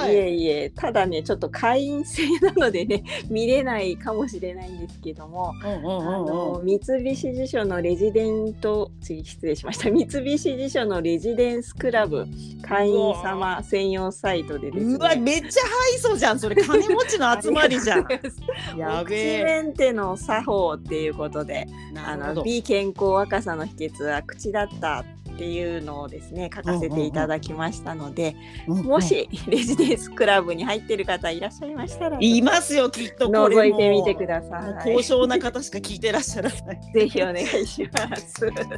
いーい。えいえ、ただね、ちょっと会員制なのでね、見れないかもしれないんですけども、うんうんあうんのうん。三菱地所のレジデント、次失礼しました、三菱地所のレジデンスクラブ会員様専用サイトでですね、うわめっちゃハイソじゃんそれ金持ちの集まりじゃん。やべえ。メンテの作法っていうことで、あの。美健康若さの秘訣は口だったっていうのをですね書かせていただきましたので、うんうんもしレジデンスクラブに入ってる方いらっしゃいましたらいますよきっとこれも覗いてみてください。高尚な方しか聞いてらっしゃらない。ぜひお願いします。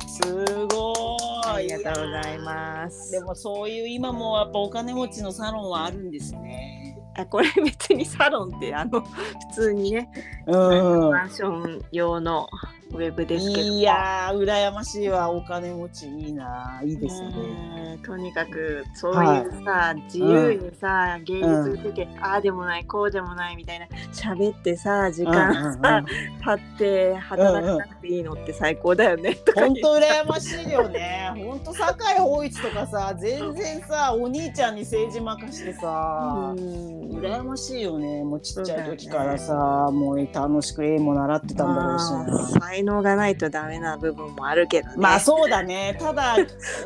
すごい。りがとうございます。でもそういう今もやっぱお金持ちのサロンはあるんですね。あこれ別にサロンってあの普通にね、うん。マンション用のウェブですけど。いやー羨ましいわ。お金持ちいいな。いいですね。ねとにかくそういうさ、自由にさ、芸術見てて、ああでもないこうでもないみたいな喋ってさ時間さ、経って働かなくていいのって最高だよね、とか言本う当羨ましいよね。本当酒井法一とかさ全然さお兄ちゃんに政治任してさ。うん。羨ましいよね。もうちっちゃい時からさ、もう楽しく絵も習ってたんだろうし。まあな。才能がないとダメな部分もあるけどね。まあそうだねただ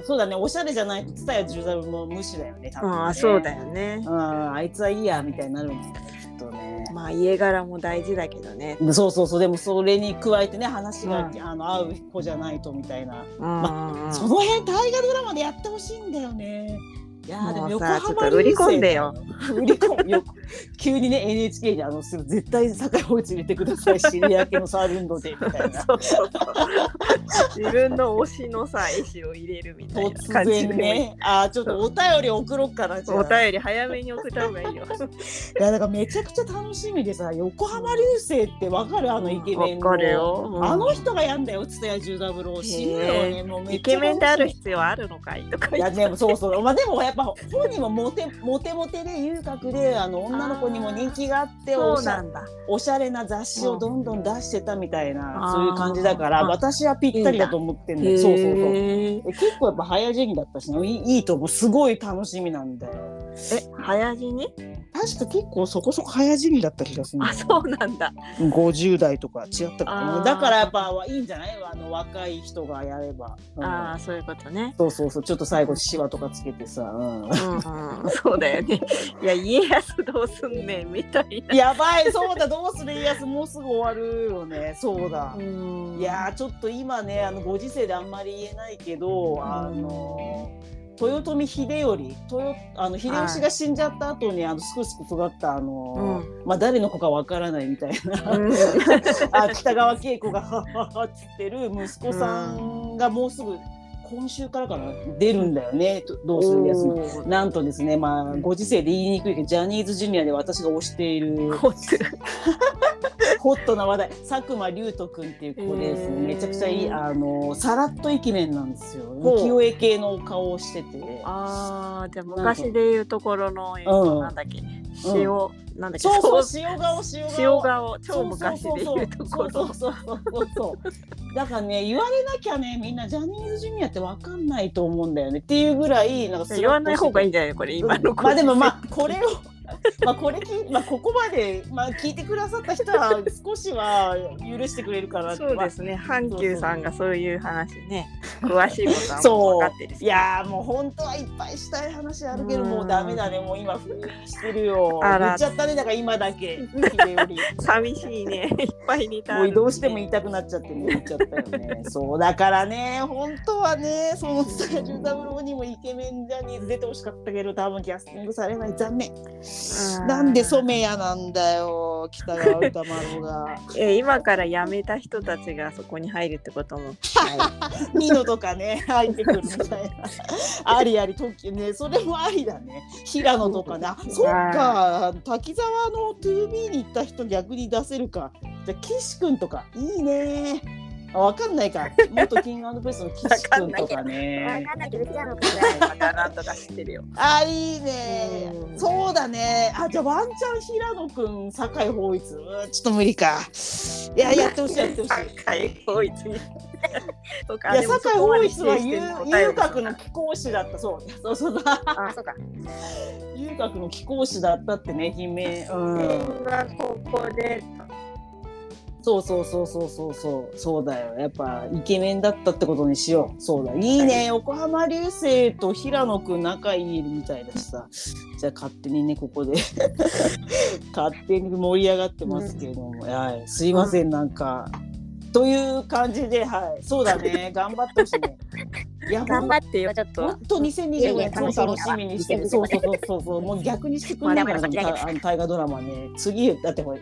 そうだねおしゃれじゃないと蔦屋十三も無視だよね多分ねうん、そうだよね。うんあいつはいいやみたいになるんだよきっとね。まあ家柄も大事だけどね。そうそうそうでもそれに加えてね話が、うんあの合う子じゃないとみたいな、うんうんその辺大河ドラマでやってほしいんだよね。いやーでもさちょっ浜と売り込んでよ。売り込むよ。急にね NHK にあのすぐ絶対酒井法一入れてください。知り明けのサールンドでみたいな。そうそうそう自分の推しのさ絵師を入れるみたいな突感じで然ねあーちょっとお便り送ろうかなお便り早めに送った方がいいよ。いやだからめちゃくちゃ楽しみでさ横浜流星ってわかる？あのイケメンの。うんあの人がやんだよ蔦屋十三郎。死ぬよねもうイケメンである必要あるのかい？とかいや。でもそうそう。まあでもやっぱ本人もモテモテモテで遊郭であの女の子にも人気があってそおしゃ。おしゃれな雑誌をどんどん出してたみたいな、うん。そういう感じだから私はぴったりだと思ってんだ。そうそうそう。結構やっぱ早死にだったしねいいいいと思う。すごい楽しみなんだよ。え早死に？確か結構そこそこ早死にだった気がするあそうなんだ。50代とか違ったかなだからやっぱいいんじゃない？あの若い人がやれば、うん。ああそういうことね。そうそうそう。ちょっと最後シワとかつけてさ、うん。うんうん、そうだよね。いや家康どうすんねんみたいな。やばいそうだどうする家康もうすぐ終わるよね。そうだ、うん。いやーちょっと今ねあのご時世であんまり言えないけど、あの豊臣秀頼豊あの秀吉が死んじゃった後にあのすくすく育ったあのーまあ誰の子かわからないみたいな、うん。あ北川景子がはっはっはっつってる息子さんがもうすぐ今週からかな？出るんだよねとどうする家康も。おーなんとですね、まあ、ご時世で言いにくいけど、ジャニーズジュニアで私が推している ホットな話題、佐久間龍斗くんっていう子でですね、めちゃくちゃいい、あの、さらっとイケメンなんですよ。浮世絵系のお顔をしてて。ああじゃあ昔でいうところの、なんだっけ塩、なんだっけそうそう、塩顔、塩顔。塩顔超昔でいうところそうそうそうそう。だからね、言われなきゃね、みんなジャニーズジュニアってわかんないと思うんだよね。っていうぐらい、なんか言わない方がいいんいじゃないこれ今の子まあでもまあ、これを、まあこれき、まあ、ここまで、まあ、聞いてくださった人は少しは許してくれるかなそうですね。阪急さんがそういう話ね、詳しいことはもうそう分かってるし。いやーもう本当はいっぱいしたい話あるけど、うん。もうダメだね。もう今封印してるよ。あら。言っちゃったね。だから今だけ。寂しいね。いっぱいネタある。もうどうしても言いたくなっちゃってね。言っちゃったよね。そう。だからね本当はねその津田十三郎にもイケメンジャニーズ出てほしかったけど多分キャスティングされない。残念。うんなんで染谷なんだよ北川歌丸が。え今から辞めた人たちがそこに入るってことも。ニノとかね入ってくるみたいな。ありあり時ね。それもありだね。平野とかね。あそっか。滝沢の 2B に行った人逆に出せるか。じゃあ岸君とか。いいね。あわかんないか元キングベースの岸君とかねかんないけど平野君じゃなんとか知ってるよ。あいいねうんそうだねあじゃあワンチャン平野君酒井法一うんちょっと無理かいややってほしいやってほしい酒井光一に。とかいや、酒井法一は遊遊学学の貴公子だった、そう。そうそう。あ、そうか。遊学の貴公子だったってね、姫。うん。がここで。そうそうそうそうそうそう。そうだよ。やっぱイケメンだったってことにしよう。そうだ。いいね。横浜流星と平野くん仲いいみたいだしさ。じゃあ勝手にね、ここで。勝手に盛り上がってますけれども。はい。すいません、なんか。という感じで、はい。そうだね。頑張ってほしいね。いや、頑張ってよ、ちょっと。本当2025年超楽しみにしてる。そうそうそうそう。もう逆にしてくんないから、大河ドラマね。次だってほら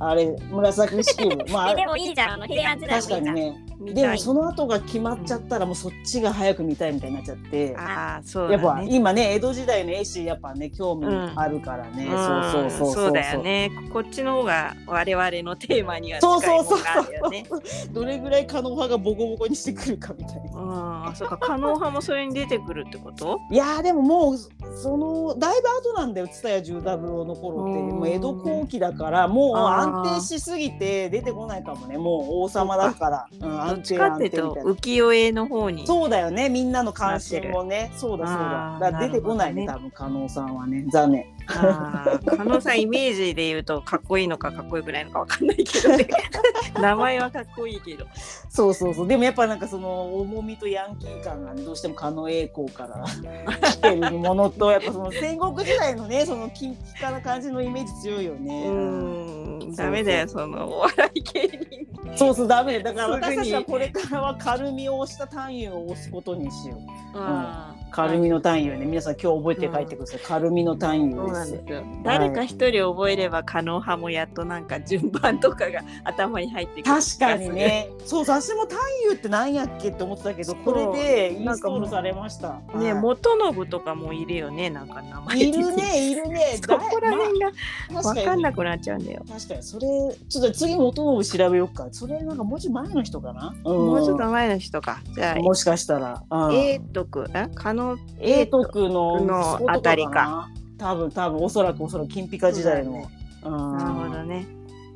あれ紫式部。まあでもいいじゃん、あの平安時代確かにね。でもその後が決まっちゃったらもうそっちが早く見たいみたいになっちゃって。ああ、そうやっぱ。今ね江戸時代の絵師やっぱね興味あるからね。うんそうそうそうそうだよ。ね。こっちの方が我々のテーマにはそう近いもそうそうのがあるよね。どれぐらい可能派がボコボコにしてくるかみたいな。うん、あそうか、可能派もそれに出てくるってこと？いやーでももうそのだいぶ後なんだよ蔦屋十三郎の頃って。うん。もう江戸後期だからもう安定しすぎて出てこないかもね。もう王様だから、うん、安定ちかってみたいな。と浮世絵の方に。そうだよね。みんなの関心もね。そうだそうだ。だ出てこないねな多分加納さんはね。残念あー加納さんイメージで言うとかっこいいのかかっこよくないのかわかんないけどね。名前はかっこいいけど。そうそうそう。でもやっぱなんかその重みとヤンキー感が、ね、どうしても狩野英孝から来てるものとやっぱその戦国時代のね その金ピカな感じのイメージ強いようね。ーんダメだよそのお笑い芸人。そうそうダメだから私たちはこれからはカルミを押した単位を押すことにしよう。あー。カルミの単位をね。皆さん今日覚えて帰ってください。カルミの単位そうです。なんですよ。誰か一人覚えれば可能派もやっとなんか順番とかが頭に入ってくる。確かにね。そう。そう私も単位ってなんやっけって思ってたけどこれでインストールされました。ね、はい。元信とかもいるよね、なんか名前いるねいるね。そこら辺がまあ分かんなくなっちゃうんだよ。確かにそれちょっと次元信調べようか。それなんか文字前の人かな、うん、もうちょっと前の人か。じゃあ、もしかしたら、うん、英徳、あ可能、英徳のあたりか。な多分多分おそらくおそらく金ピカ時代の、そうだなるほどね。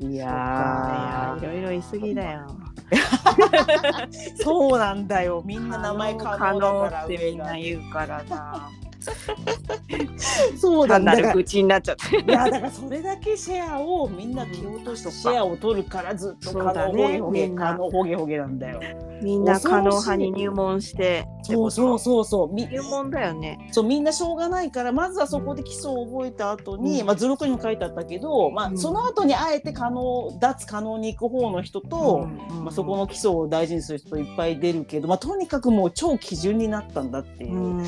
うん、いやいろいろ言い過ぎだよ。ー そうなんだよ。みんな名前可可能だ能からってみんな言うからな。そうだだからる口になっちゃって。いやだからそれだけシェアをみんな蹴落としてシェアを取るからずっと可そうだね。能ほ可能ほげほげなんだよみんな可能派に入門して。そうそうそうそう。み入門だよね。そうみんなしょうがないからまずはそこで基礎を覚えた後に、うん。まあ、図録にも書いてあったけど、まあうん。その後にあえて可能脱可能に行く方の人と、まあ、そこの基礎を大事にする人いっぱい出るけど、まあ、とにかくもう超基準になったんだっていう。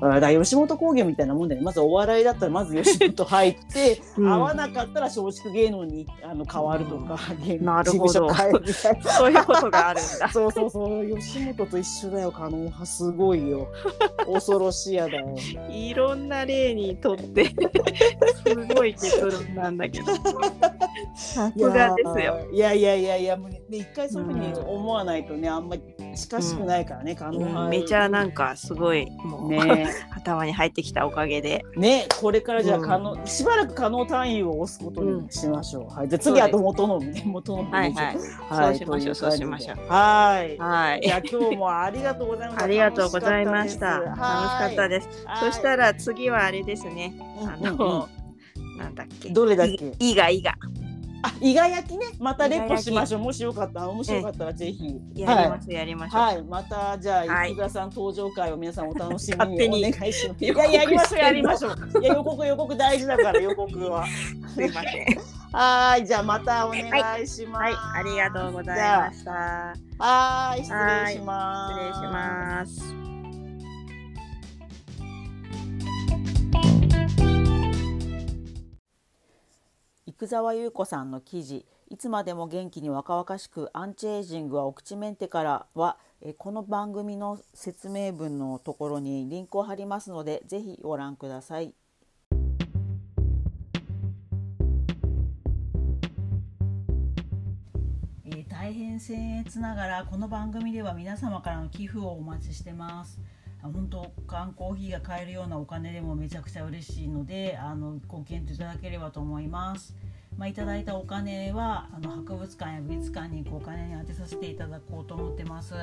だから吉本興業みたいなもんだよね。まずお笑いだったらまず吉本入って、うん。合わなかったら松竹芸能にあの変わるとか、芸能なるほど。そういうことがあるんだ。そうそうそう吉本と一緒だよ可能派すごいよ 恐ろしやだよ。いろんな例にとってすごい結論なんだけど。さすがですよ。いやいやいやいやもうね一回そういうふうに思わないとねあんまり近しくないからね、可能派めちゃなんかすごいもう、ね 頭に入ってきたおかげで。ねこれからじゃあうん可能、しばらく可能単位を押すことにしましょう。はいじゃあ次そうですあと元信ね元信ねはいはい。はいそうしましょうそうしましょう。はい。はいじ。ゃあ今日もありがとうございました。ありがとうございました。楽しかったでです。そしたら次はあれですね。あの、なんだっけどれだっけ？いいがいいがあ、伊賀焼きね、またレポしましょう。もしよかったら、面白かったら、ぜひ。やりましょう、やりましょう。はい、また、じゃあ、はい伊田さん登場会を皆さんお楽しみににお願いします。いや、やりましょう、やりましょう。いや、予告、予告大事だから、予告は。すいません。はい、じゃあ、またお願いします。はい、ありがとうございました。はい、失礼します。失礼します。生沢優子さんの記事「いつまでも元気に若々しくアンチエイジングはオクチメンテ」からはえこの番組の説明文のところにリンクを貼りますのでぜひご覧ください。え大変僭越ながらこの番組では皆様からの寄付をお待ちしてます。あ本当缶コーヒーが買えるようなお金でもめちゃくちゃ嬉しいのであのご検討いただければと思います。まあ、いただいたお金はあの博物館や美術館にお金に充てさせていただこうと思ってます。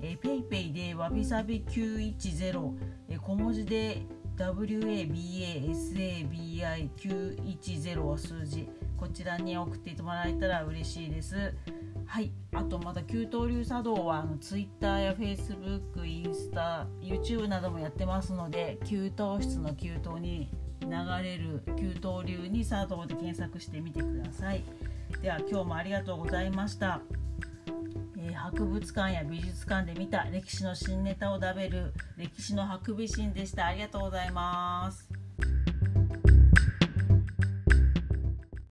えー、ペイペイでわびさび910、えー小文字で WABASABI910 は数字こちらに送ってもらえたら嬉しいです。はい、あとまた給湯流茶道はあの Twitter や Facebook、インスタ、YouTube などもやってますので給湯室の給湯に流れる給湯流に茶道で検索してみてください。では今日もありがとうございました。えー博物館や美術館で見た歴史の新ネタを食べる歴史のハクビシンでした。ありがとうございます。